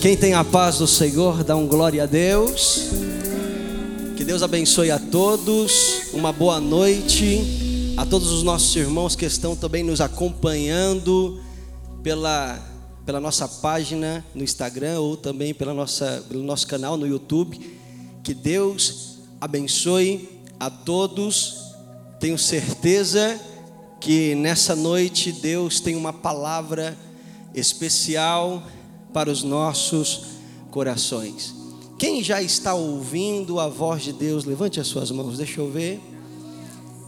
Quem tem a paz do Senhor, dá um glória a Deus. Que Deus abençoe a todos. Uma boa noite a todos os nossos irmãos que estão também nos acompanhando pela, pela nossa página no Instagram ou também pela nossa, pelo nosso canal no YouTube. Que Deus abençoe a todos. Tenho certeza que nessa noite Deus tem uma palavra especial para os nossos corações. Quem já está ouvindo a voz de Deus, levante as suas mãos, deixa eu ver.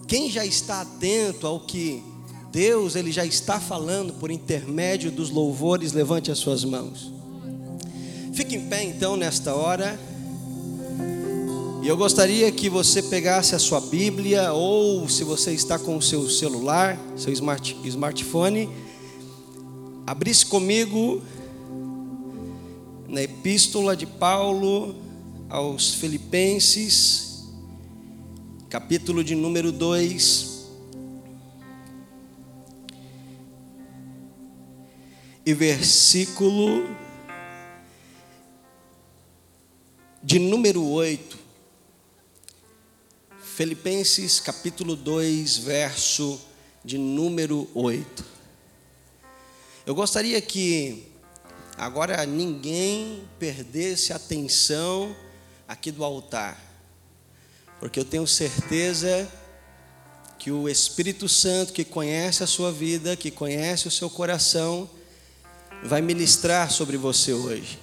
Quem já está atento ao que Deus ele já está falando por intermédio dos louvores, levante as suas mãos. Fique em pé então nesta hora. E eu gostaria que você pegasse a sua Bíblia ou se você está com o seu celular, seu smart, smartphone, abrisse comigo na epístola de Paulo aos Filipenses, capítulo de número 2. E versículo de número 8. Filipenses capítulo 2, verso de número 8. Eu gostaria que Agora ninguém perdesse a atenção aqui do altar, porque eu tenho certeza que o Espírito Santo, que conhece a sua vida, que conhece o seu coração, vai ministrar sobre você hoje.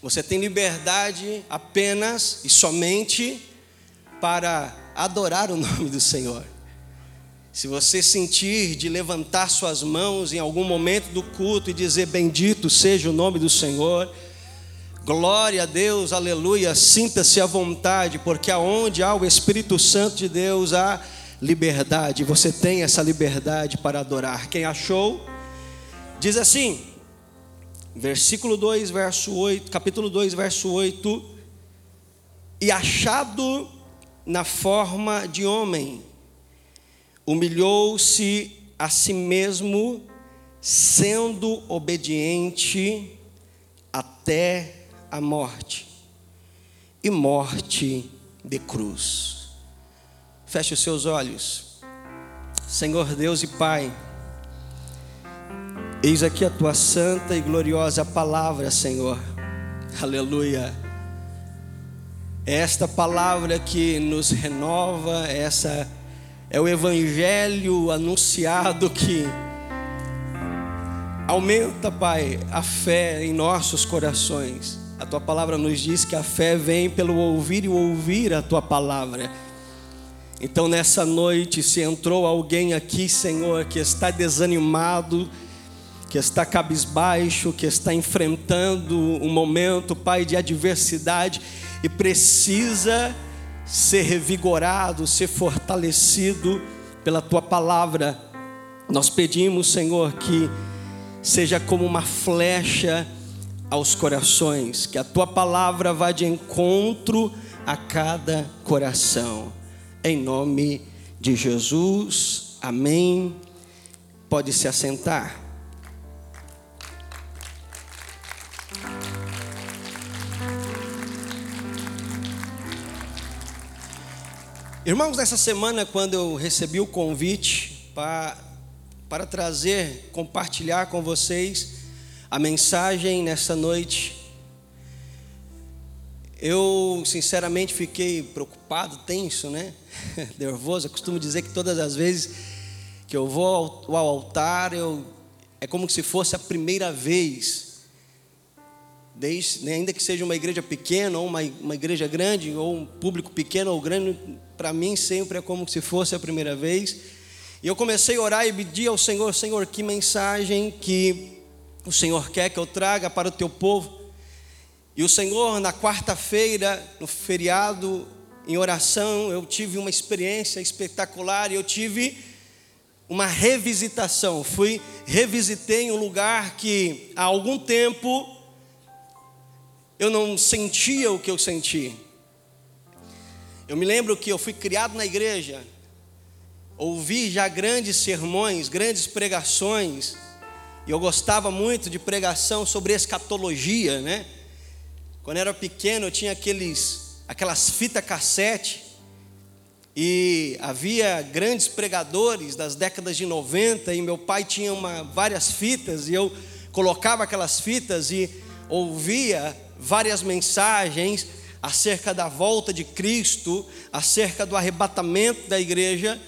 Você tem liberdade apenas e somente para adorar o nome do Senhor. Se você sentir de levantar suas mãos em algum momento do culto e dizer: Bendito seja o nome do Senhor, glória a Deus, aleluia, sinta-se à vontade, porque aonde há o Espírito Santo de Deus há liberdade, você tem essa liberdade para adorar. Quem achou, diz assim, versículo 2, verso 8, capítulo 2, verso 8: E achado na forma de homem, humilhou-se a si mesmo, sendo obediente até a morte e morte de cruz. Feche os seus olhos, Senhor Deus e Pai. Eis aqui a tua santa e gloriosa palavra, Senhor. Aleluia. Esta palavra que nos renova, essa é o evangelho anunciado que aumenta, Pai, a fé em nossos corações. A tua palavra nos diz que a fé vem pelo ouvir e ouvir a tua palavra. Então, nessa noite, se entrou alguém aqui, Senhor, que está desanimado, que está cabisbaixo, que está enfrentando um momento, Pai, de adversidade e precisa ser revigorado, ser fortalecido pela tua palavra. Nós pedimos, Senhor, que seja como uma flecha aos corações, que a tua palavra vá de encontro a cada coração. Em nome de Jesus. Amém. Pode se assentar. Irmãos, nessa semana, quando eu recebi o convite para, para trazer, compartilhar com vocês a mensagem nessa noite, eu sinceramente fiquei preocupado, tenso, né? Nervoso. Eu costumo dizer que todas as vezes que eu vou ao, altar, eu, é como se fosse a primeira vez Desde, ainda que seja uma igreja pequena ou uma, uma igreja grande, ou um público pequeno ou grande, para mim sempre é como se fosse a primeira vez. E eu comecei a orar e pedir ao Senhor, Senhor, que mensagem que o Senhor quer que eu traga para o teu povo. E o Senhor, na quarta-feira, no feriado, em oração, eu tive uma experiência espetacular e eu tive uma revisitação. Fui, revisitei um lugar que há algum tempo eu não sentia o que eu senti. Eu me lembro que eu fui criado na igreja, ouvi já grandes sermões, grandes pregações, E eu gostava muito de pregação sobre escatologia, né? Quando eu era pequeno, eu tinha aqueles, aquelas fitas cassete. E havia grandes pregadores das décadas de 90, e meu pai tinha uma, várias fitas, e eu colocava aquelas fitas e ouvia várias mensagens acerca da volta de Cristo, acerca do arrebatamento da igreja,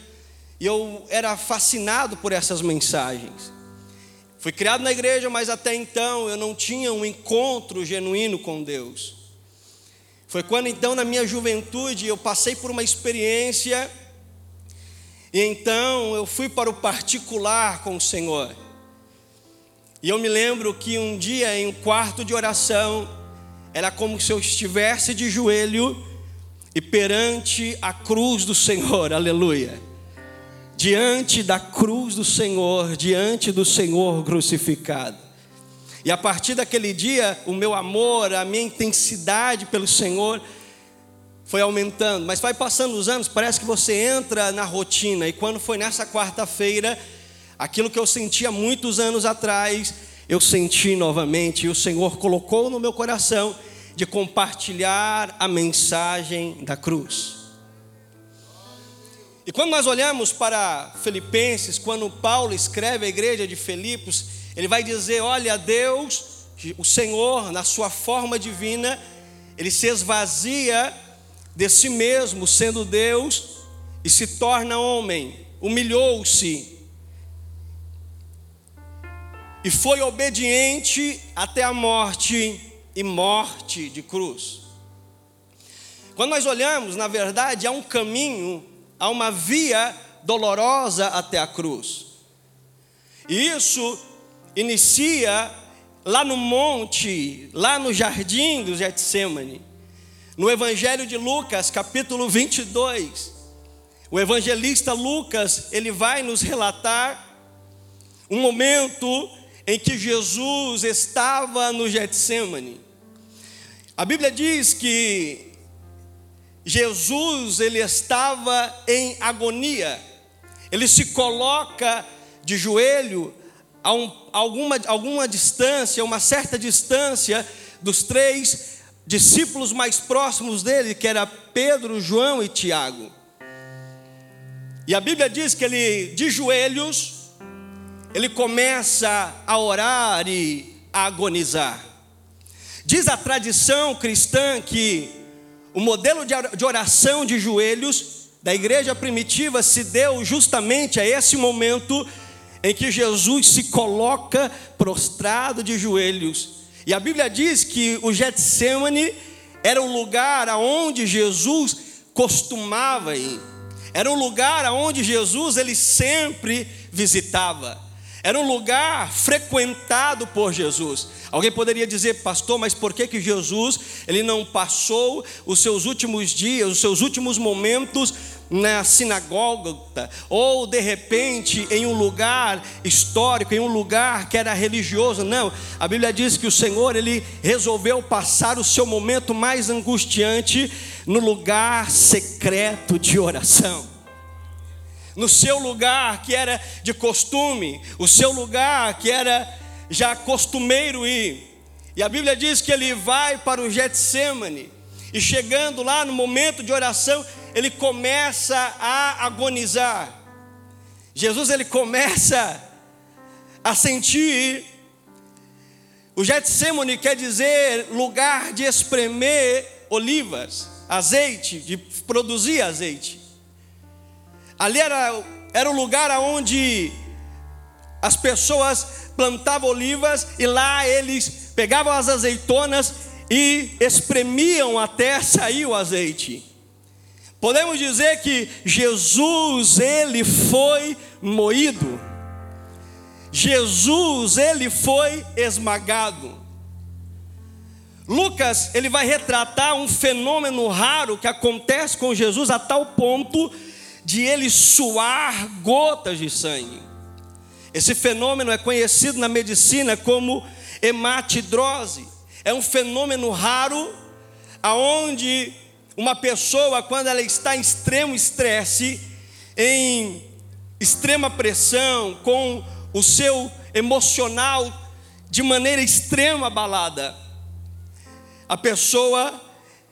e eu era fascinado por essas mensagens. Fui criado na igreja, mas até então eu não tinha um encontro genuíno com Deus. Foi quando então, na minha juventude, eu passei por uma experiência, e então eu fui para o particular com o Senhor. E eu me lembro que um dia, em um quarto de oração, era como se eu estivesse de joelho e perante a cruz do Senhor, aleluia. Diante da cruz do Senhor, diante do Senhor crucificado. E a partir daquele dia, o meu amor, a minha intensidade pelo Senhor foi aumentando, mas vai passando os anos, parece que você entra na rotina, e quando foi nessa quarta-feira, aquilo que eu sentia muitos anos atrás, eu senti novamente, e o Senhor colocou no meu coração de compartilhar a mensagem da cruz. E quando nós olhamos para Filipenses, quando Paulo escreve a igreja de Filipos, ele vai dizer: Olha, Deus, o Senhor, na sua forma divina, ele se esvazia de si mesmo, sendo Deus, e se torna homem, humilhou-se e foi obediente até a morte e morte de cruz. Quando nós olhamos, na verdade, há um caminho há uma via dolorosa até a cruz. E isso inicia lá no monte, lá no jardim do Getsemane. No Evangelho de Lucas, capítulo 22, o evangelista Lucas, ele vai nos relatar um momento em que Jesus estava no Getsemane. A Bíblia diz que Jesus ele estava em agonia. Ele se coloca de joelho a, um, alguma, alguma distância, uma certa distância dos três discípulos mais próximos dele, que era Pedro, João e Tiago. E a Bíblia diz que ele, de joelhos, ele começa a orar e a agonizar. Diz a tradição cristã que o modelo de oração de joelhos da igreja primitiva se deu justamente a esse momento em que Jesus se coloca prostrado de joelhos. E a Bíblia diz que o Getsemane era o lugar aonde Jesus costumava ir. Era um lugar aonde Jesus ele sempre visitava. Era um lugar frequentado por Jesus. Alguém poderia dizer, pastor, mas por que que Jesus ele não passou os seus últimos dias, os seus últimos momentos na sinagoga ou de repente em um lugar histórico, em um lugar que era religioso? Não. A Bíblia diz que o Senhor ele resolveu passar o seu momento mais angustiante no lugar secreto de oração no seu lugar que era de costume, o seu lugar que era já costumeiro ir. E a Bíblia diz que ele vai para o Getsemane, e chegando lá no momento de oração, ele começa a agonizar. Jesus ele começa a sentir o Getsemane quer dizer lugar de espremer olivas, azeite, de produzir azeite. Ali era, era o lugar onde as pessoas plantavam olivas e lá eles pegavam as azeitonas e espremiam até sair o azeite. Podemos dizer que Jesus ele foi moído. Jesus ele foi esmagado. Lucas ele vai retratar um fenômeno raro que acontece com Jesus a tal ponto de ele suar gotas de sangue. Esse fenômeno é conhecido na medicina como hematidrose. É um fenômeno raro aonde uma pessoa quando ela está em extremo estresse, em extrema pressão, com o seu emocional de maneira extrema abalada. A pessoa,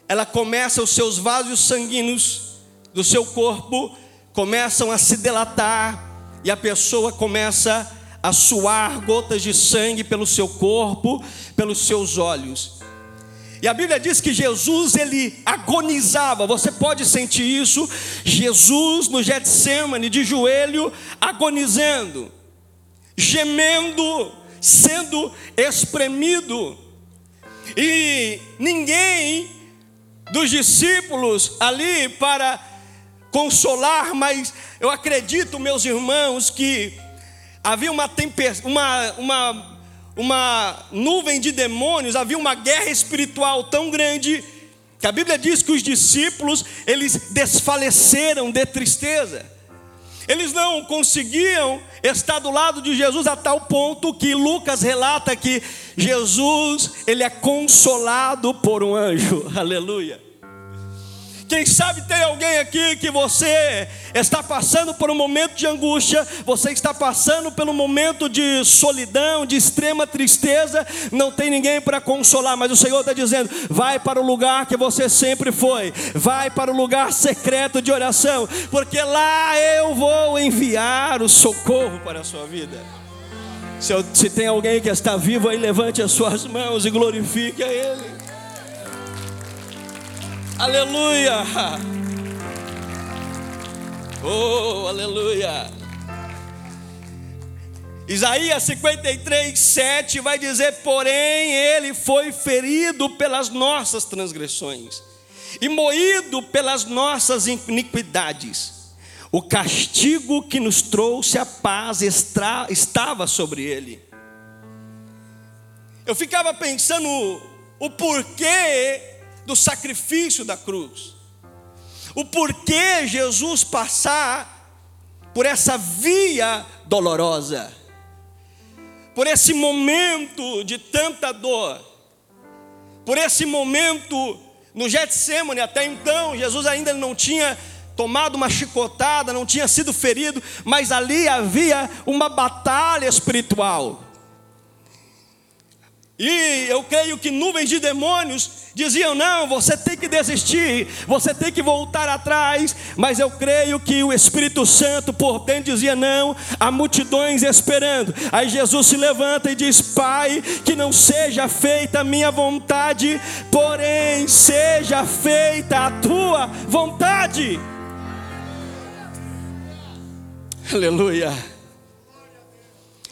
ela começa os seus vasos sanguíneos do seu corpo começam a se delatar e a pessoa começa a suar gotas de sangue pelo seu corpo, pelos seus olhos. E a Bíblia diz que Jesus ele agonizava. Você pode sentir isso? Jesus no Getsemane de joelho agonizando, gemendo, sendo espremido. E ninguém dos discípulos ali para consolar, mas eu acredito, meus irmãos, que havia uma, uma, uma, uma nuvem de demônios, havia uma guerra espiritual tão grande que a Bíblia diz que os discípulos eles desfaleceram de tristeza. Eles não conseguiam estar do lado de Jesus a tal ponto que Lucas relata que Jesus ele é consolado por um anjo. Aleluia. Quem sabe tem alguém aqui que você está passando por um momento de angústia, você está passando pelo um momento de solidão, de extrema tristeza, não tem ninguém para consolar, mas o Senhor está dizendo: vai para o lugar que você sempre foi, vai para o lugar secreto de oração, porque lá eu vou enviar o socorro para a sua vida. Se, eu, se tem alguém que está vivo aí, levante as suas mãos e glorifique a Ele. Aleluia! Oh, aleluia! Isaías 53, 7 vai dizer: Porém, ele foi ferido pelas nossas transgressões e moído pelas nossas iniquidades. O castigo que nos trouxe a paz extra, estava sobre ele. Eu ficava pensando o porquê do sacrifício da cruz. O porquê Jesus passar por essa via dolorosa, por esse momento de tanta dor, por esse momento no Getsemane, até então Jesus ainda não tinha tomado uma chicotada, não tinha sido ferido, mas ali havia uma batalha espiritual. E eu creio que nuvens de demônios diziam: não, você tem que desistir, você tem que voltar atrás. Mas eu creio que o Espírito Santo por dentro dizia: não, há multidões esperando. Aí Jesus se levanta e diz: Pai, que não seja feita a minha vontade, porém seja feita a tua vontade. Aleluia.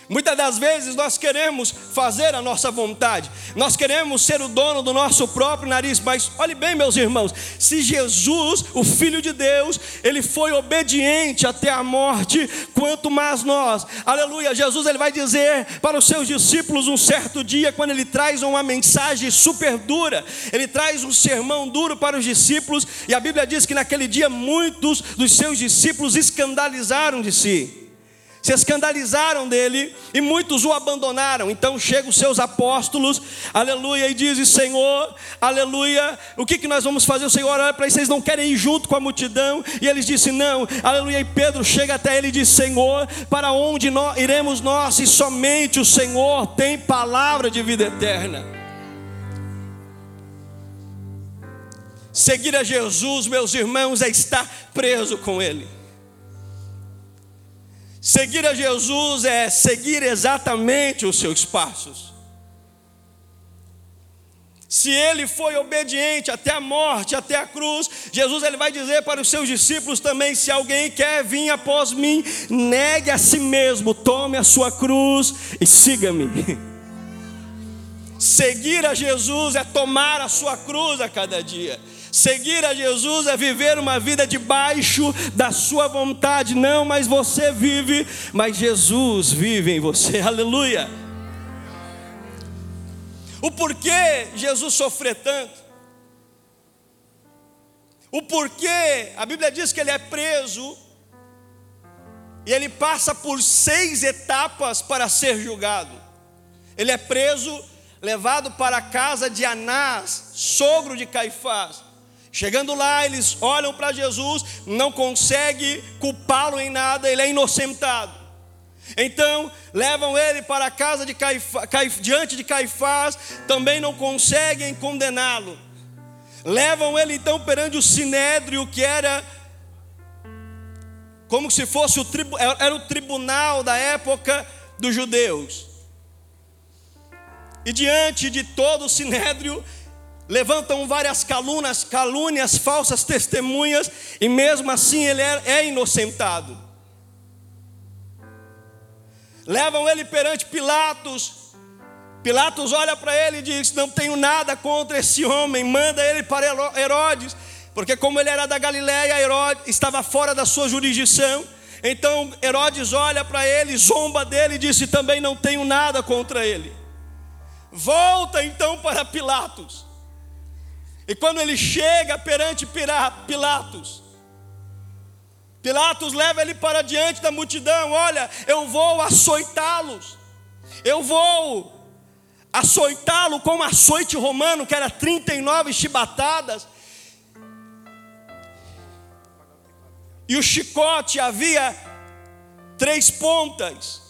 Muitas das vezes nós queremos fazer a nossa vontade, nós queremos ser o dono do nosso próprio nariz, mas olhe bem, meus irmãos, se Jesus, o Filho de Deus, ele foi obediente até a morte, quanto mais nós, aleluia. Jesus ele vai dizer para os seus discípulos um certo dia, quando ele traz uma mensagem super dura, ele traz um sermão duro para os discípulos, e a Bíblia diz que naquele dia muitos dos seus discípulos escandalizaram de si se escandalizaram dele e muitos o abandonaram. Então chegam os seus apóstolos, aleluia, e dizem: Senhor, aleluia, o que, que nós vamos fazer? O Senhor olha para eles, vocês não querem ir junto com a multidão? E eles disseram: Não, aleluia. E Pedro chega até ele e diz: Senhor, para onde nós, iremos nós, se somente o Senhor tem palavra de vida eterna? Seguir a Jesus, meus irmãos, é estar preso com Ele. Seguir a Jesus é seguir exatamente os seus passos. Se ele foi obediente até a morte, até a cruz, Jesus ele vai dizer para os seus discípulos também: se alguém quer vir após mim, negue a si mesmo, tome a sua cruz e siga-me. Seguir a Jesus é tomar a sua cruz a cada dia. Seguir a Jesus é viver uma vida debaixo da sua vontade, não, mas você vive, mas Jesus vive em você, aleluia. O porquê Jesus sofreu tanto, o porquê, a Bíblia diz que ele é preso, e ele passa por seis etapas para ser julgado. Ele é preso, levado para a casa de Anás, sogro de Caifás. Chegando lá, eles olham para Jesus, não conseguem culpá-lo em nada, ele é inocentado. Então levam ele para a casa de Caifás, diante de Caifás, também não conseguem condená-lo. Levam ele então perante o sinédrio, que era como se fosse o, era o tribunal da época dos judeus. E diante de todo o sinédrio, levantam várias calúnias, calúnias, falsas testemunhas, e mesmo assim ele é, é inocentado. Levam ele perante Pilatos. Pilatos olha para ele e diz: Não tenho nada contra esse homem, manda ele para Herodes, porque como ele era da Galiléia, Herodes estava fora da sua jurisdição. Então Herodes olha para ele, zomba dele e disse: Também não tenho nada contra ele. Volta então para Pilatos. E quando ele chega perante Pilatos, Pilatos leva ele para diante da multidão: Olha, eu vou açoitá-los, eu vou açoitá-lo com um açoite romano, que era 39 chibatadas. E o chicote havia três pontas,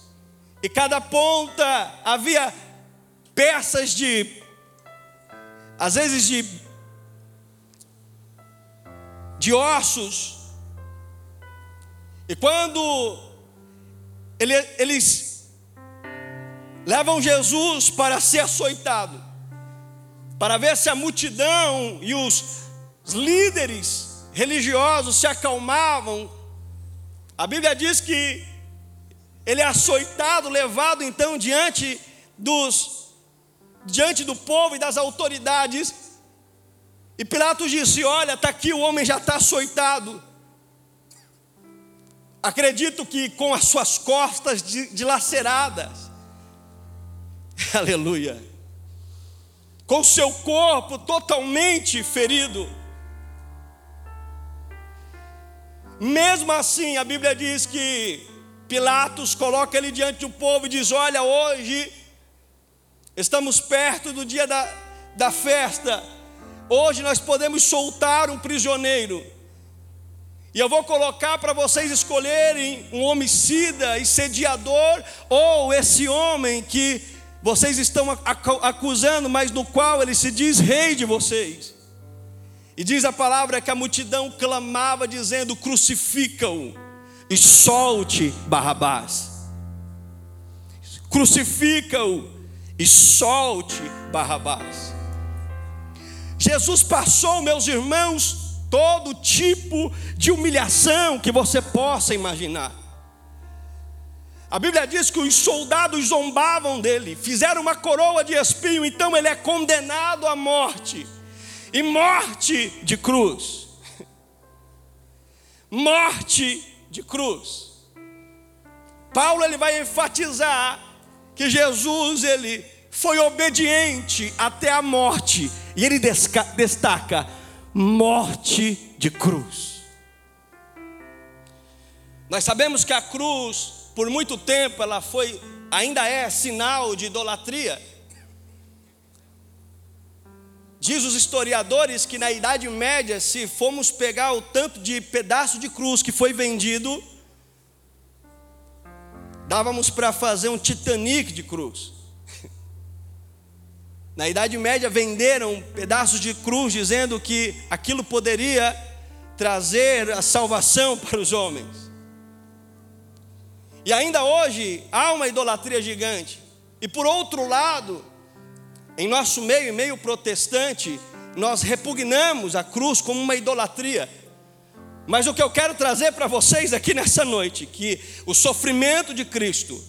e cada ponta havia peças de, às vezes de, de ossos. E quando ele, eles levam Jesus para ser açoitado, para ver se a multidão e os líderes religiosos se acalmavam, a Bíblia diz que ele é açoitado, levado então diante dos diante do povo e das autoridades. E Pilatos disse: Olha, está aqui, o homem já está açoitado. Acredito que com as suas costas dilaceradas. Aleluia. Com seu corpo totalmente ferido. Mesmo assim, a Bíblia diz que Pilatos coloca ele diante do povo e diz: Olha, hoje Estamos perto do dia da, da festa. Hoje nós podemos soltar um prisioneiro. E eu vou colocar para vocês escolherem um homicida sediador, ou esse homem que vocês estão acusando, mas no qual ele se diz rei de vocês. E diz a palavra que a multidão clamava, dizendo: crucifica-o e solte Barrabás. Crucifica-o e solte Barrabás. Jesus passou, meus irmãos, todo tipo de humilhação que você possa imaginar. A Bíblia diz que os soldados zombavam dele, fizeram uma coroa de espinho, então ele é condenado à morte, e morte de cruz. Morte de cruz. Paulo ele vai enfatizar que Jesus ele foi obediente até a morte, e ele destaca morte de cruz. Nós sabemos que a cruz, por muito tempo, ela foi, ainda é sinal de idolatria. Diz os historiadores que na Idade Média, se formos pegar o tanto de pedaço de cruz que foi vendido, dávamos para fazer um Titanic de cruz. Na Idade Média venderam pedaços de cruz dizendo que aquilo poderia trazer a salvação para os homens. E ainda hoje há uma idolatria gigante. E por outro lado, em nosso meio, meio protestante, nós repugnamos a cruz como uma idolatria. Mas o que eu quero trazer para vocês aqui nessa noite, que o sofrimento de Cristo,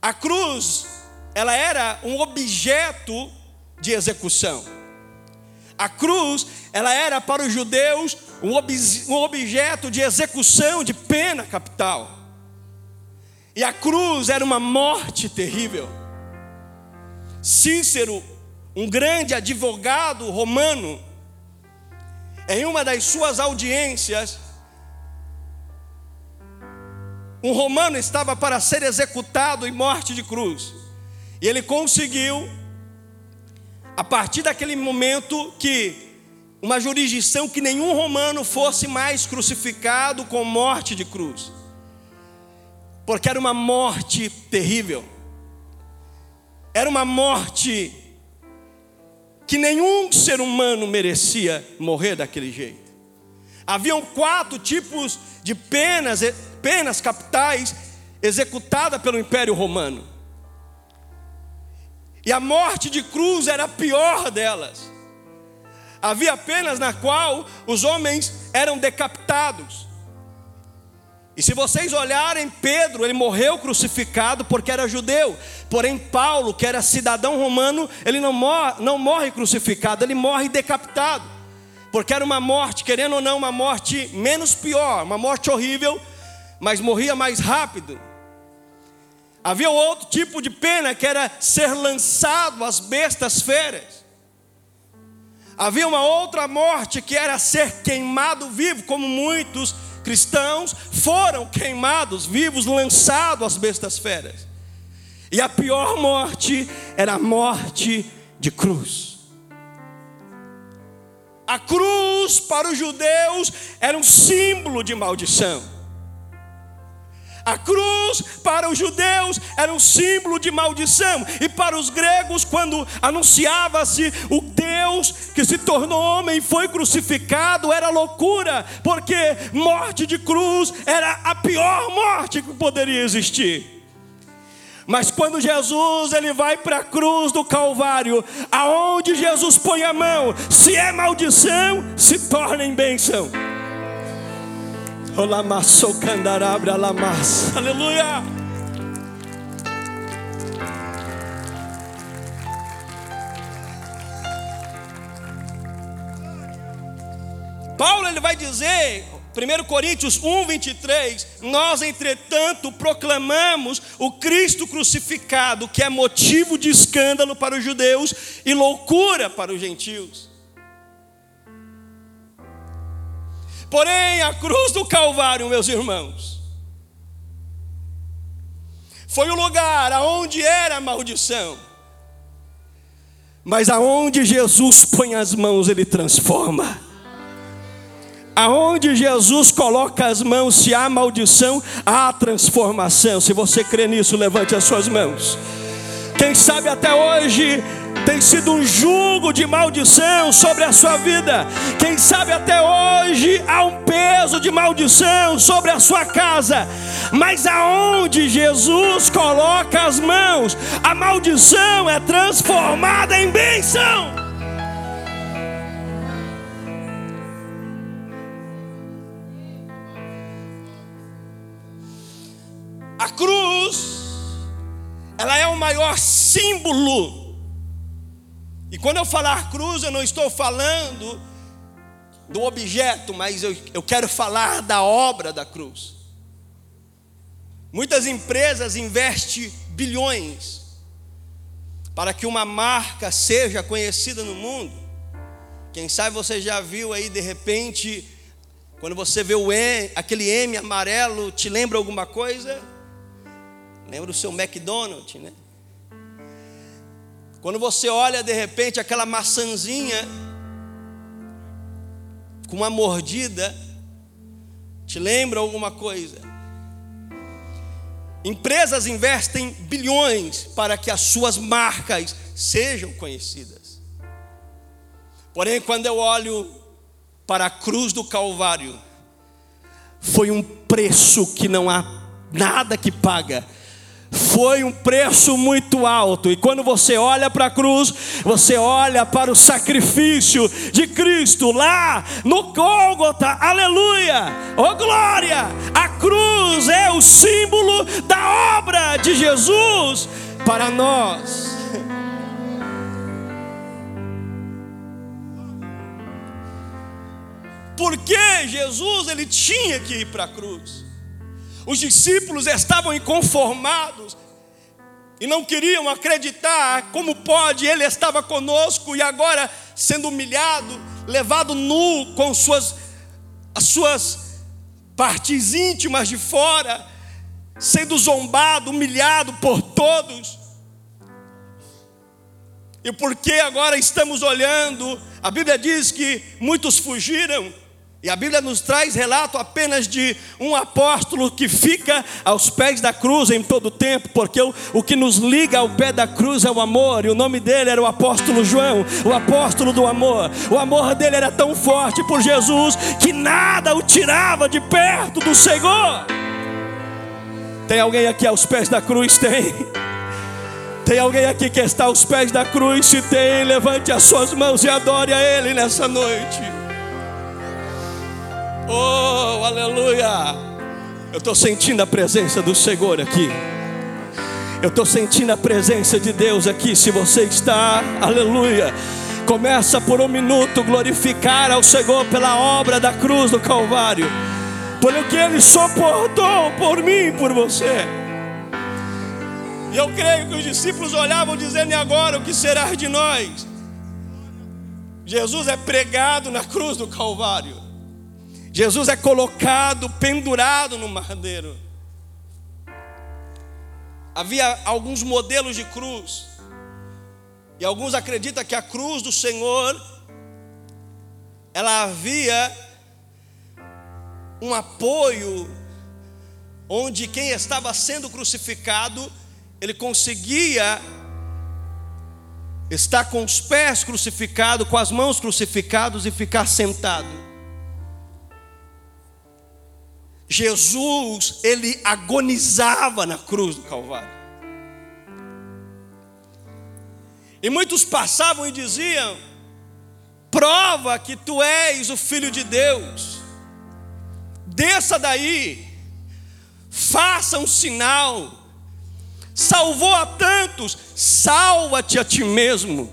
a cruz, ela era um objeto de execução. A cruz, ela era para os judeus um, ob um objeto de execução de pena capital. E a cruz era uma morte terrível. Cícero, um grande advogado romano, em uma das suas audiências, um romano estava para ser executado em morte de cruz. E ele conseguiu, a partir daquele momento, que uma jurisdição que nenhum romano fosse mais crucificado com morte de cruz. porque era uma morte terrível, era uma morte que nenhum ser humano merecia morrer daquele jeito. Haviam quatro tipos de penas, penas capitais executadas pelo Império Romano. E a morte de cruz era a pior delas. Havia penas na qual os homens eram decapitados. E se vocês olharem, Pedro, ele morreu crucificado porque era judeu. Porém, Paulo, que era cidadão romano, ele não morre, não morre crucificado, ele morre decapitado. Porque era uma morte, querendo ou não, uma morte menos pior, uma morte horrível, mas morria mais rápido. Havia outro tipo de pena que era ser lançado às bestas feras. Havia uma outra morte que era ser queimado vivo, como muitos cristãos foram queimados vivos, lançados às bestas feras. E a pior morte era a morte de cruz. A cruz para os judeus era um símbolo de maldição. A cruz para os judeus era um símbolo de maldição, e para os gregos, quando anunciava-se o Deus que se tornou homem e foi crucificado, era loucura, porque morte de cruz era a pior morte que poderia existir. Mas quando Jesus ele vai para a cruz do Calvário, aonde Jesus põe a mão, se é maldição, se torna em bênção. Olamassou candarabra. Aleluia. Paulo ele vai dizer, 1 Coríntios 1, 23, nós entretanto proclamamos o Cristo crucificado, que é motivo de escândalo para os judeus e loucura para os gentios. Porém, a cruz do Calvário, meus irmãos, foi o lugar aonde era a maldição. Mas aonde Jesus põe as mãos, ele transforma. Aonde Jesus coloca as mãos, se há maldição, há transformação. Se você crê nisso, levante as suas mãos. Quem sabe até hoje tem sido um jugo de maldição sobre a sua vida. Quem sabe até hoje há um peso de maldição sobre a sua casa. Mas aonde Jesus coloca as mãos, a maldição é transformada em bênção. A cruz, ela é o maior símbolo e quando eu falar cruz, eu não estou falando do objeto, mas eu, eu quero falar da obra da cruz. Muitas empresas investem bilhões para que uma marca seja conhecida no mundo. Quem sabe você já viu aí de repente, quando você vê o M, aquele M amarelo, te lembra alguma coisa? Lembra o seu McDonald's, né? Quando você olha de repente aquela maçãzinha com uma mordida, te lembra alguma coisa? Empresas investem bilhões para que as suas marcas sejam conhecidas. Porém, quando eu olho para a cruz do Calvário, foi um preço que não há nada que paga foi um preço muito alto. E quando você olha para a cruz, você olha para o sacrifício de Cristo lá no Gólgota. Aleluia! Oh glória! A cruz é o símbolo da obra de Jesus para nós. Porque Jesus ele tinha que ir para a cruz. Os discípulos estavam inconformados e não queriam acreditar como pode, ele estava conosco e agora sendo humilhado, levado nu com suas as suas partes íntimas de fora, sendo zombado, humilhado por todos. E porque agora estamos olhando, a Bíblia diz que muitos fugiram E a Bíblia nos traz relato apenas de um apóstolo que fica aos pés da cruz em todo o tempo, porque o, o que nos liga ao pé da cruz é o amor, e o nome dele era o apóstolo João, o apóstolo do amor. O amor dele era tão forte por Jesus que nada o tirava de perto do Senhor. Tem alguém aqui aos pés da cruz? Tem. Tem alguém aqui que está aos pés da cruz? Se tem, levante as suas mãos e adore a Ele nessa noite. Oh, aleluia! Eu estou sentindo a presença do Senhor aqui. Eu estou sentindo a presença de Deus aqui. Se você está, aleluia. Começa por um minuto glorificar ao Senhor pela obra da cruz do Calvário, pelo que Ele suportou por mim e por você. E eu creio que os discípulos olhavam dizendo: e agora o que será de nós? Jesus é pregado na cruz do Calvário. Jesus é colocado, pendurado no madeiro. Havia alguns modelos de cruz, e alguns acreditam que a cruz do Senhor, ela havia um apoio, onde quem estava sendo crucificado, ele conseguia estar com os pés crucificados, com as mãos crucificadas e ficar sentado. Jesus, ele agonizava na cruz do Calvário. E muitos passavam e diziam: prova que tu és o Filho de Deus, desça daí, faça um sinal, salvou a tantos, salva-te a ti mesmo.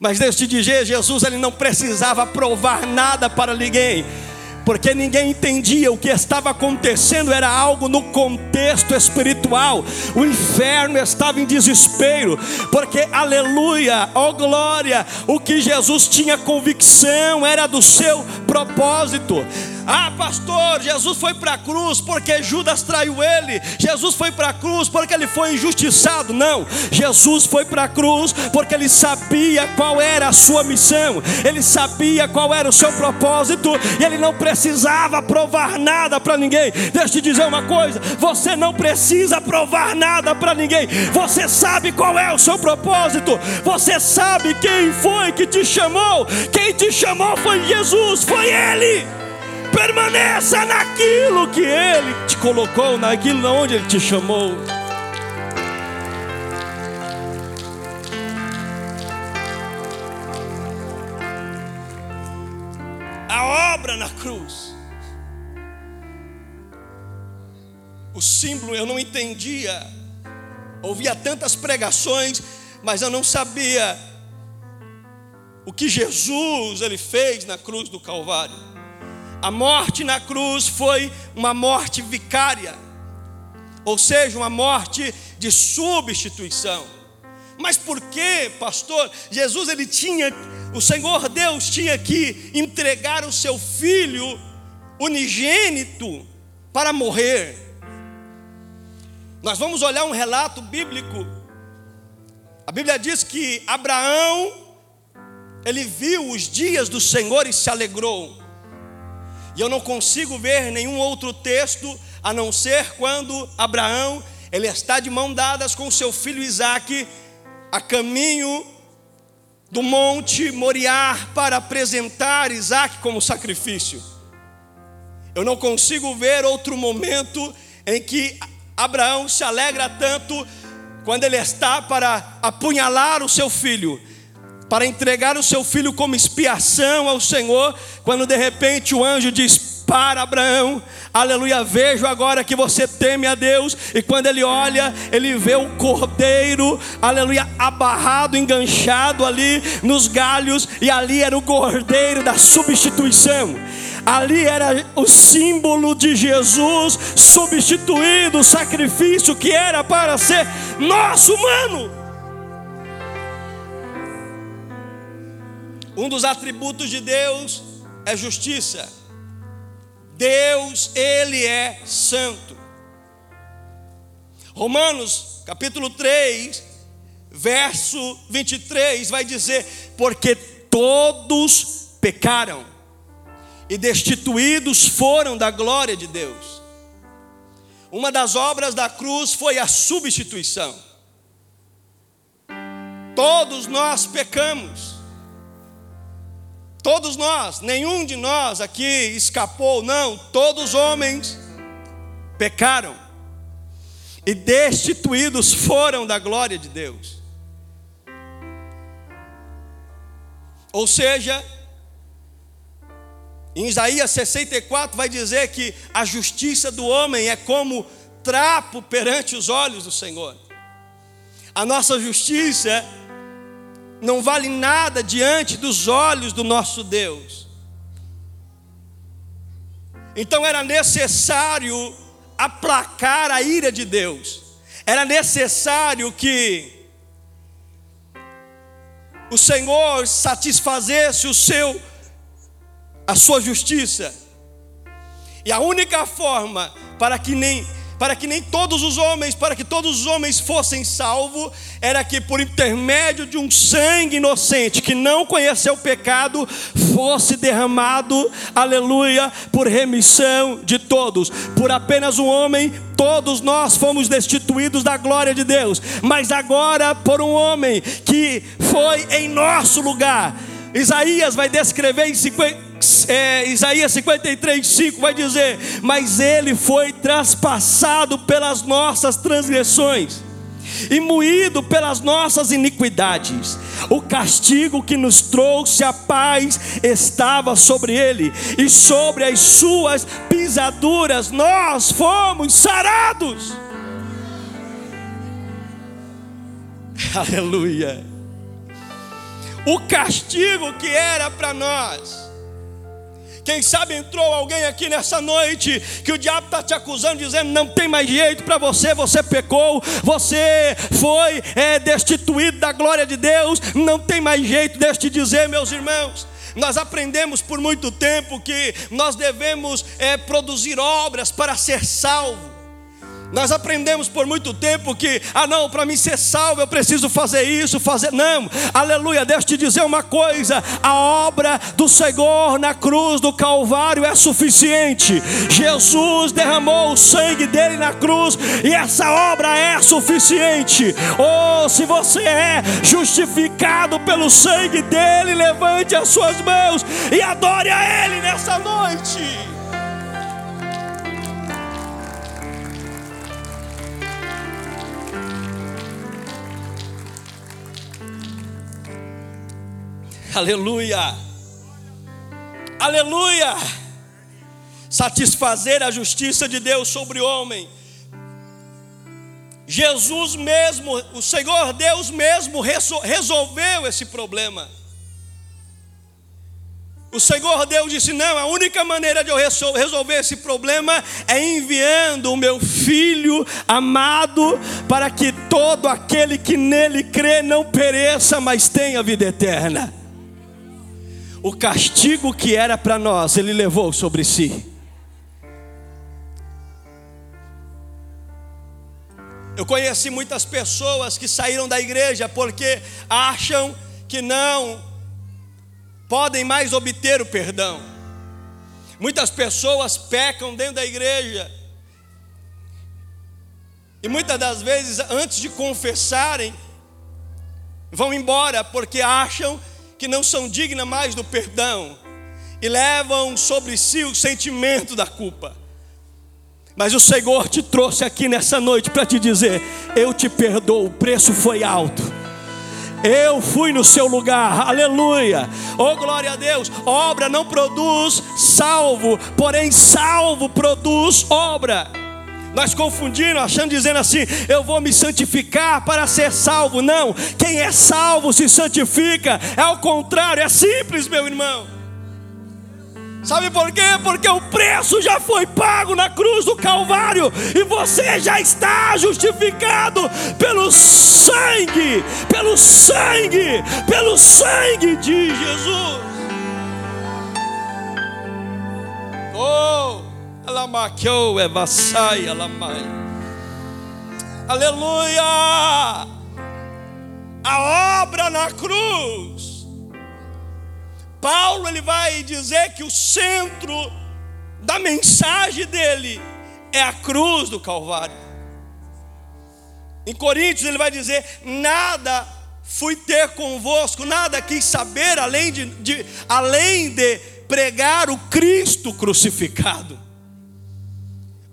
Mas Deus te dizer, Jesus ele não precisava provar nada para ninguém porque ninguém entendia o que estava acontecendo, era algo no contexto espiritual. O inferno estava em desespero, porque aleluia, ó oh glória, o que Jesus tinha convicção era do seu propósito. Ah, pastor, Jesus foi para a cruz porque Judas traiu ele. Jesus foi para a cruz porque ele foi injustiçado. Não, Jesus foi para a cruz porque ele sabia qual era a sua missão, ele sabia qual era o seu propósito e ele não precisava provar nada para ninguém. Deixa eu te dizer uma coisa: você não precisa provar nada para ninguém, você sabe qual é o seu propósito, você sabe quem foi que te chamou. Quem te chamou foi Jesus, foi Ele. Permaneça naquilo que Ele te colocou, naquilo onde Ele te chamou. A obra na cruz. O símbolo eu não entendia. Ouvia tantas pregações, mas eu não sabia o que Jesus ele fez na cruz do Calvário. A morte na cruz foi uma morte vicária, ou seja, uma morte de substituição. Mas por que, pastor? Jesus ele tinha, o Senhor Deus tinha que entregar o seu filho unigênito para morrer. Nós vamos olhar um relato bíblico. A Bíblia diz que Abraão ele viu os dias do Senhor e se alegrou. E eu não consigo ver nenhum outro texto a não ser quando Abraão ele está de mão dadas com seu filho Isaque a caminho do monte Moriá para apresentar Isaque como sacrifício. Eu não consigo ver outro momento em que Abraão se alegra tanto quando ele está para apunhalar o seu filho para entregar o seu filho como expiação ao Senhor, quando de repente o anjo diz: Para Abraão, aleluia, vejo agora que você teme a Deus, e quando ele olha, ele vê o cordeiro, aleluia, abarrado, enganchado ali nos galhos, e ali era o cordeiro da substituição. Ali era o símbolo de Jesus substituído o sacrifício que era para ser nosso humano. Um dos atributos de Deus é justiça. Deus, Ele é santo. Romanos, capítulo 3, verso 23, vai dizer: Porque todos pecaram e destituídos foram da glória de Deus. Uma das obras da cruz foi a substituição. Todos nós pecamos. Todos nós, nenhum de nós aqui escapou, não, todos os homens pecaram e destituídos foram da glória de Deus. Ou seja, em Isaías 64 vai dizer que a justiça do homem é como trapo perante os olhos do Senhor. A nossa justiça não vale nada diante dos olhos do nosso Deus. Então era necessário aplacar a ira de Deus. Era necessário que o Senhor satisfazesse o seu a sua justiça. E a única forma para que nem para que nem todos os homens, para que todos os homens fossem salvos, era que por intermédio de um sangue inocente que não conheceu o pecado, fosse derramado, aleluia, por remissão de todos. Por apenas um homem, todos nós fomos destituídos da glória de Deus, mas agora por um homem que foi em nosso lugar. Isaías vai descrever em 50 é, Isaías 53, 5 vai dizer: Mas ele foi traspassado pelas nossas transgressões e moído pelas nossas iniquidades. O castigo que nos trouxe a paz estava sobre ele, e sobre as suas pisaduras nós fomos sarados. Aleluia. O castigo que era para nós quem sabe entrou alguém aqui nessa noite que o diabo está te acusando, dizendo: não tem mais jeito para você, você pecou, você foi é, destituído da glória de Deus, não tem mais jeito. Deixa te dizer, meus irmãos. Nós aprendemos por muito tempo que nós devemos é, produzir obras para ser salvo. Nós aprendemos por muito tempo que, ah, não, para mim ser salvo eu preciso fazer isso, fazer. Não, aleluia, deixa eu te dizer uma coisa: a obra do Senhor na cruz do Calvário é suficiente. Jesus derramou o sangue dele na cruz e essa obra é suficiente. Ou oh, se você é justificado pelo sangue dele, levante as suas mãos e adore a Ele nessa noite. Aleluia. Aleluia. Satisfazer a justiça de Deus sobre o homem. Jesus mesmo, o Senhor Deus mesmo resolveu esse problema. O Senhor Deus disse: Não, a única maneira de eu resolver esse problema é enviando o meu filho amado, para que todo aquele que nele crê não pereça, mas tenha vida eterna o castigo que era para nós, ele levou sobre si. Eu conheci muitas pessoas que saíram da igreja porque acham que não podem mais obter o perdão. Muitas pessoas pecam dentro da igreja. E muitas das vezes, antes de confessarem, vão embora porque acham que não são dignas mais do perdão e levam sobre si o sentimento da culpa. Mas o Senhor te trouxe aqui nessa noite para te dizer: eu te perdoo, o preço foi alto. Eu fui no seu lugar, aleluia. Oh glória a Deus. Obra não produz salvo, porém salvo produz obra. Nós confundimos, achando, dizendo assim: eu vou me santificar para ser salvo. Não, quem é salvo se santifica. É o contrário, é simples, meu irmão. Sabe por quê? Porque o preço já foi pago na cruz do Calvário e você já está justificado pelo sangue, pelo sangue, pelo sangue de Jesus. Oh! Aleluia! A obra na cruz. Paulo ele vai dizer que o centro da mensagem dele é a cruz do Calvário. Em Coríntios ele vai dizer: nada fui ter convosco, nada quis saber além de, de, além de pregar o Cristo crucificado.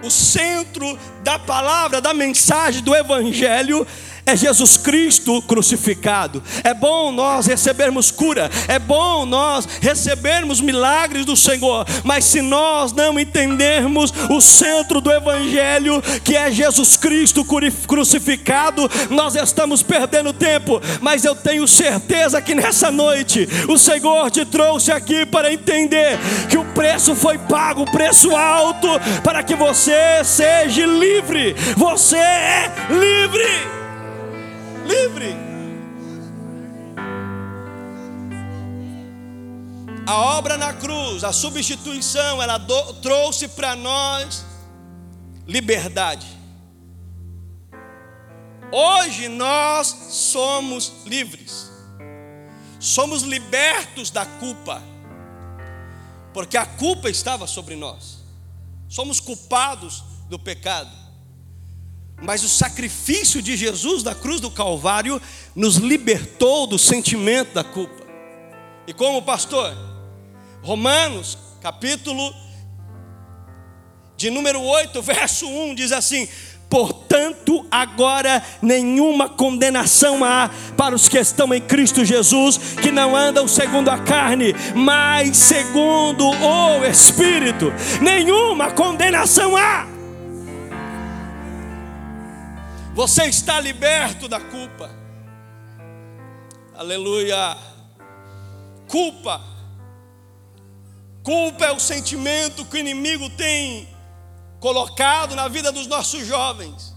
O centro da palavra, da mensagem do Evangelho é Jesus Cristo crucificado. É bom nós recebermos cura, é bom nós recebermos milagres do Senhor, mas se nós não entendermos o centro do Evangelho, que é Jesus Cristo crucificado, nós estamos perdendo tempo. Mas eu tenho certeza que nessa noite o Senhor te trouxe aqui para entender que o preço foi pago, o preço alto, para que você seja livre. Você é livre livre. A obra na cruz, a substituição, ela do, trouxe para nós liberdade. Hoje nós somos livres, somos libertos da culpa, porque a culpa estava sobre nós, somos culpados do pecado. Mas o sacrifício de Jesus da cruz do Calvário nos libertou do sentimento da culpa. E como pastor, Romanos, capítulo de número 8, verso 1 diz assim: Portanto, agora nenhuma condenação há para os que estão em Cristo Jesus, que não andam segundo a carne, mas segundo o Espírito. Nenhuma condenação há. Você está liberto da culpa. Aleluia. Culpa. Culpa é o sentimento que o inimigo tem colocado na vida dos nossos jovens.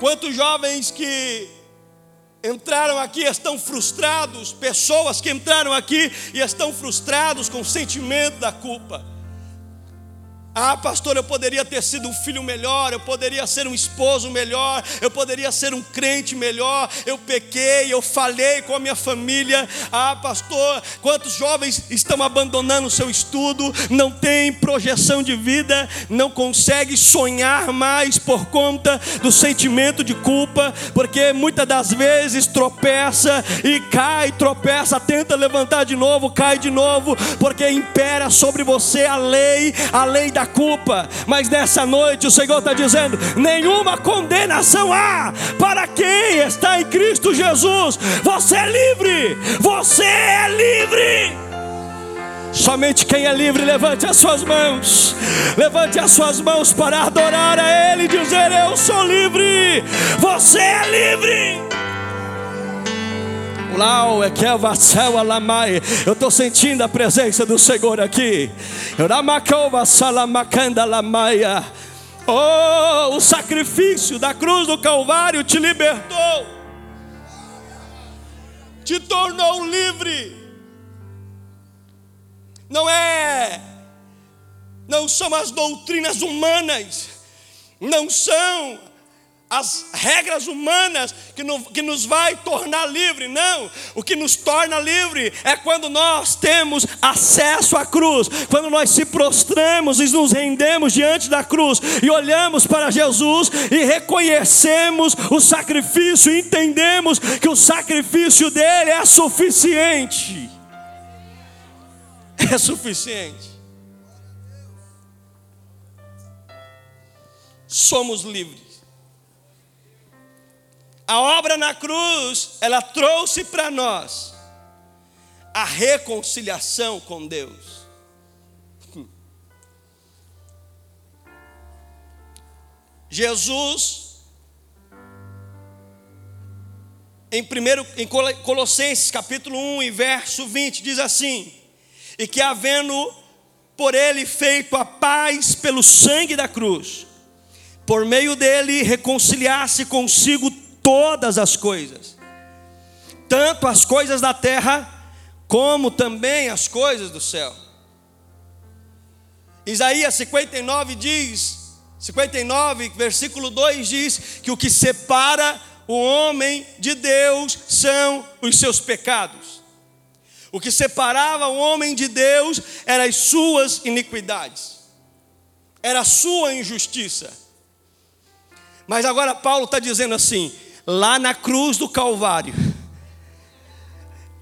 Quantos jovens que entraram aqui estão frustrados, pessoas que entraram aqui e estão frustrados com o sentimento da culpa. Ah, pastor, eu poderia ter sido um filho melhor, eu poderia ser um esposo melhor, eu poderia ser um crente melhor. Eu pequei, eu falhei com a minha família. Ah, pastor, quantos jovens estão abandonando o seu estudo, não tem projeção de vida, não consegue sonhar mais por conta do sentimento de culpa, porque muitas das vezes tropeça e cai, tropeça, tenta levantar de novo, cai de novo, porque impera sobre você a lei, a lei da culpa, mas nessa noite o Senhor está dizendo: nenhuma condenação há para quem está em Cristo Jesus. Você é livre, você é livre. Somente quem é livre, levante as suas mãos. Levante as suas mãos para adorar a Ele e dizer: Eu sou livre. Você é livre. É Eu estou sentindo a presença do Senhor aqui. Oh, o sacrifício da cruz do Calvário te libertou, te tornou livre. Não é, não são as doutrinas humanas, não são as regras humanas que, no, que nos vai tornar livre. Não, o que nos torna livre é quando nós temos acesso à cruz, quando nós se prostramos e nos rendemos diante da cruz e olhamos para Jesus e reconhecemos o sacrifício, e entendemos que o sacrifício dele é suficiente. É suficiente. Somos livres. A obra na cruz, ela trouxe para nós a reconciliação com Deus. Jesus, em, primeiro, em Colossenses capítulo 1 e verso 20, diz assim: E que havendo por ele feito a paz pelo sangue da cruz, por meio dele reconciliasse consigo todas as coisas, tanto as coisas da terra, como também as coisas do céu. Isaías 59 diz, 59, versículo 2 diz que o que separa o homem de Deus são os seus pecados. O que separava o homem de Deus eram as suas iniquidades, era a sua injustiça. Mas agora Paulo está dizendo assim: lá na cruz do Calvário,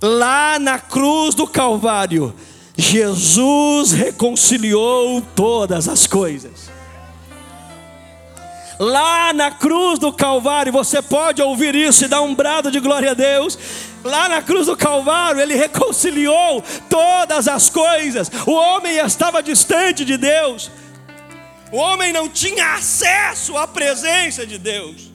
lá na cruz do Calvário, Jesus reconciliou todas as coisas. Lá na cruz do Calvário, você pode ouvir isso e dar um brado de glória a Deus. Lá na cruz do Calvário, ele reconciliou todas as coisas. O homem estava distante de Deus, o homem não tinha acesso à presença de Deus.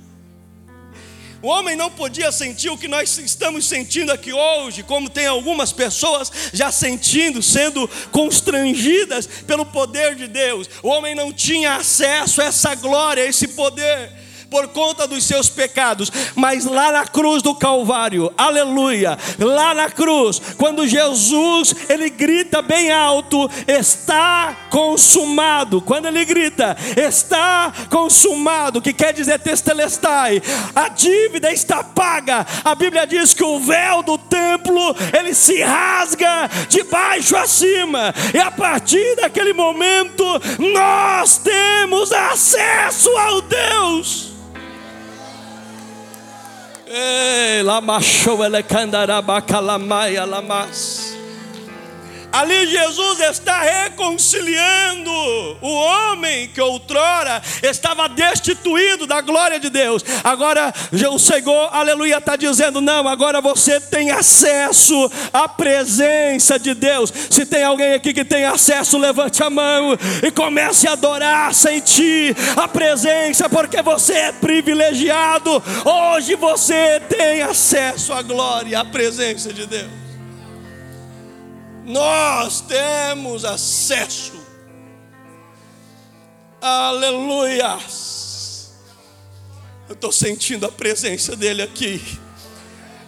O homem não podia sentir o que nós estamos sentindo aqui hoje, como tem algumas pessoas já sentindo, sendo constrangidas pelo poder de Deus. O homem não tinha acesso a essa glória, a esse poder por conta dos seus pecados, mas lá na cruz do Calvário, aleluia, lá na cruz, quando Jesus ele grita bem alto, está consumado. Quando ele grita, está consumado, que quer dizer testelestai, a dívida está paga. A Bíblia diz que o véu do templo ele se rasga de baixo a cima, e a partir daquele momento nós temos acesso ao Deus Ei, lamachou ele candarabacalamaia lamas. Ali Jesus está reconciliando o homem que outrora estava destituído da glória de Deus. Agora o Senhor, aleluia, está dizendo: não, agora você tem acesso à presença de Deus. Se tem alguém aqui que tem acesso, levante a mão e comece a adorar, sentir a presença, porque você é privilegiado. Hoje você tem acesso à glória, à presença de Deus nós temos acesso. Aleluia. Eu estou sentindo a presença dele aqui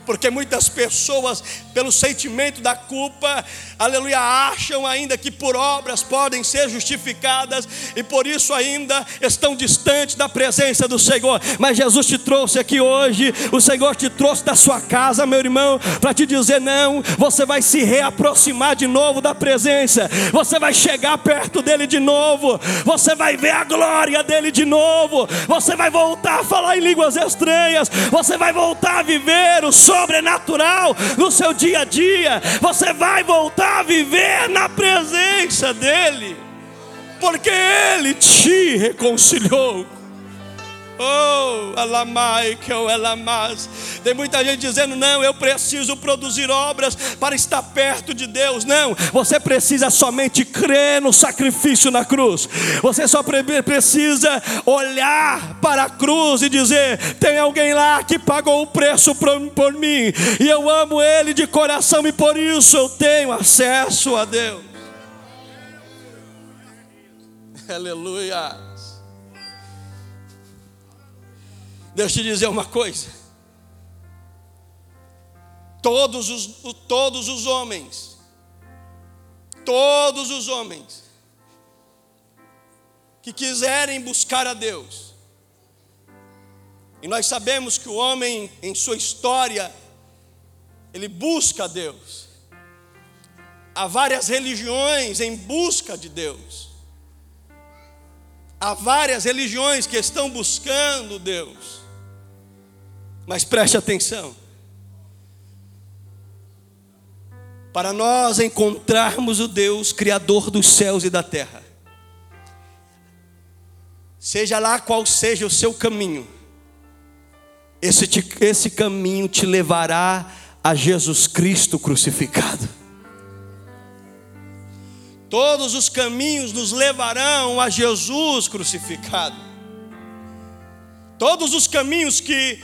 porque muitas pessoas, pelo sentimento da culpa, aleluia, acham ainda que por obras podem ser justificadas e por isso ainda estão distantes da presença do Senhor. Mas Jesus te trouxe aqui hoje, o Senhor te trouxe da sua casa, meu irmão, para te dizer: não, você vai se reaproximar de novo da presença, você vai chegar perto dele de novo, você vai ver a glória dele de novo, você vai voltar a falar em línguas estranhas, você vai voltar a viver o sonho sobrenatural no seu dia a dia, você vai voltar a viver na presença dEle, porque Ele te reconciliou Oh, alamai que eu elamas. Tem muita gente dizendo: não, eu preciso produzir obras para estar perto de Deus. Não, você precisa somente crer no sacrifício na cruz. Você só precisa olhar para a cruz e dizer: tem alguém lá que pagou o preço por, por mim, e eu amo Ele de coração, e por isso eu tenho acesso a Deus. Aleluia. Deixa eu te dizer uma coisa. Todos os, todos os homens, todos os homens que quiserem buscar a Deus, e nós sabemos que o homem, em sua história, ele busca a Deus. Há várias religiões em busca de Deus. Há várias religiões que estão buscando Deus. Mas preste atenção. Para nós encontrarmos o Deus Criador dos céus e da terra, seja lá qual seja o seu caminho, esse, te, esse caminho te levará a Jesus Cristo crucificado. Todos os caminhos nos levarão a Jesus crucificado. Todos os caminhos que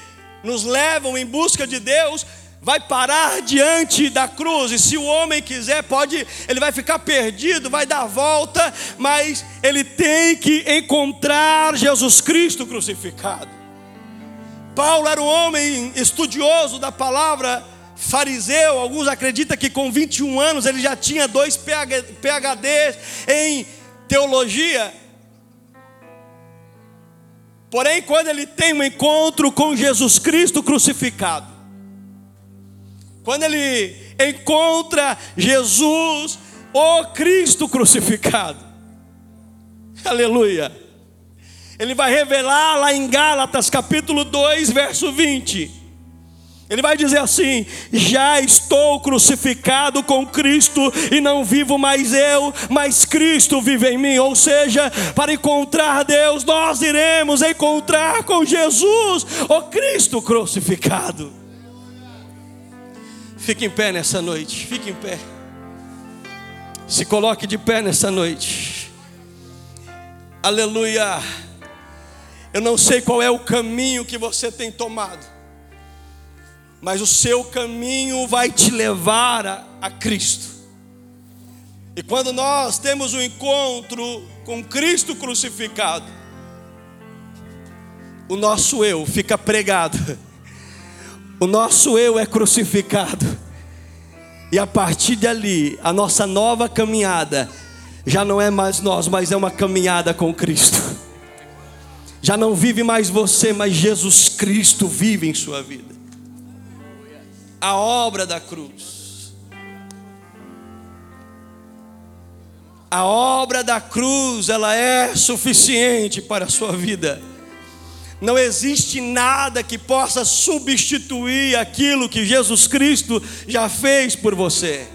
nos levam em busca de Deus, vai parar diante da cruz, e se o homem quiser, pode, ele vai ficar perdido, vai dar volta, mas ele tem que encontrar Jesus Cristo crucificado. Paulo era um homem estudioso da palavra, fariseu, alguns acreditam que com 21 anos ele já tinha dois PhDs em teologia, Porém, quando ele tem um encontro com Jesus Cristo crucificado, quando ele encontra Jesus, o Cristo crucificado. Aleluia. Ele vai revelar lá em Gálatas capítulo 2, verso 20. Ele vai dizer assim: Já estou crucificado com Cristo e não vivo mais eu, mas Cristo vive em mim. Ou seja, para encontrar Deus, nós iremos encontrar com Jesus, o Cristo crucificado. Fique em pé nessa noite, fique em pé. Se coloque de pé nessa noite. Aleluia. Eu não sei qual é o caminho que você tem tomado mas o seu caminho vai te levar a, a Cristo. E quando nós temos um encontro com Cristo crucificado, o nosso eu fica pregado, o nosso eu é crucificado, e a partir dali, a nossa nova caminhada já não é mais nós, mas é uma caminhada com Cristo. Já não vive mais você, mas Jesus Cristo vive em sua vida a obra da cruz. A obra da cruz, ela é suficiente para a sua vida. Não existe nada que possa substituir aquilo que Jesus Cristo já fez por você.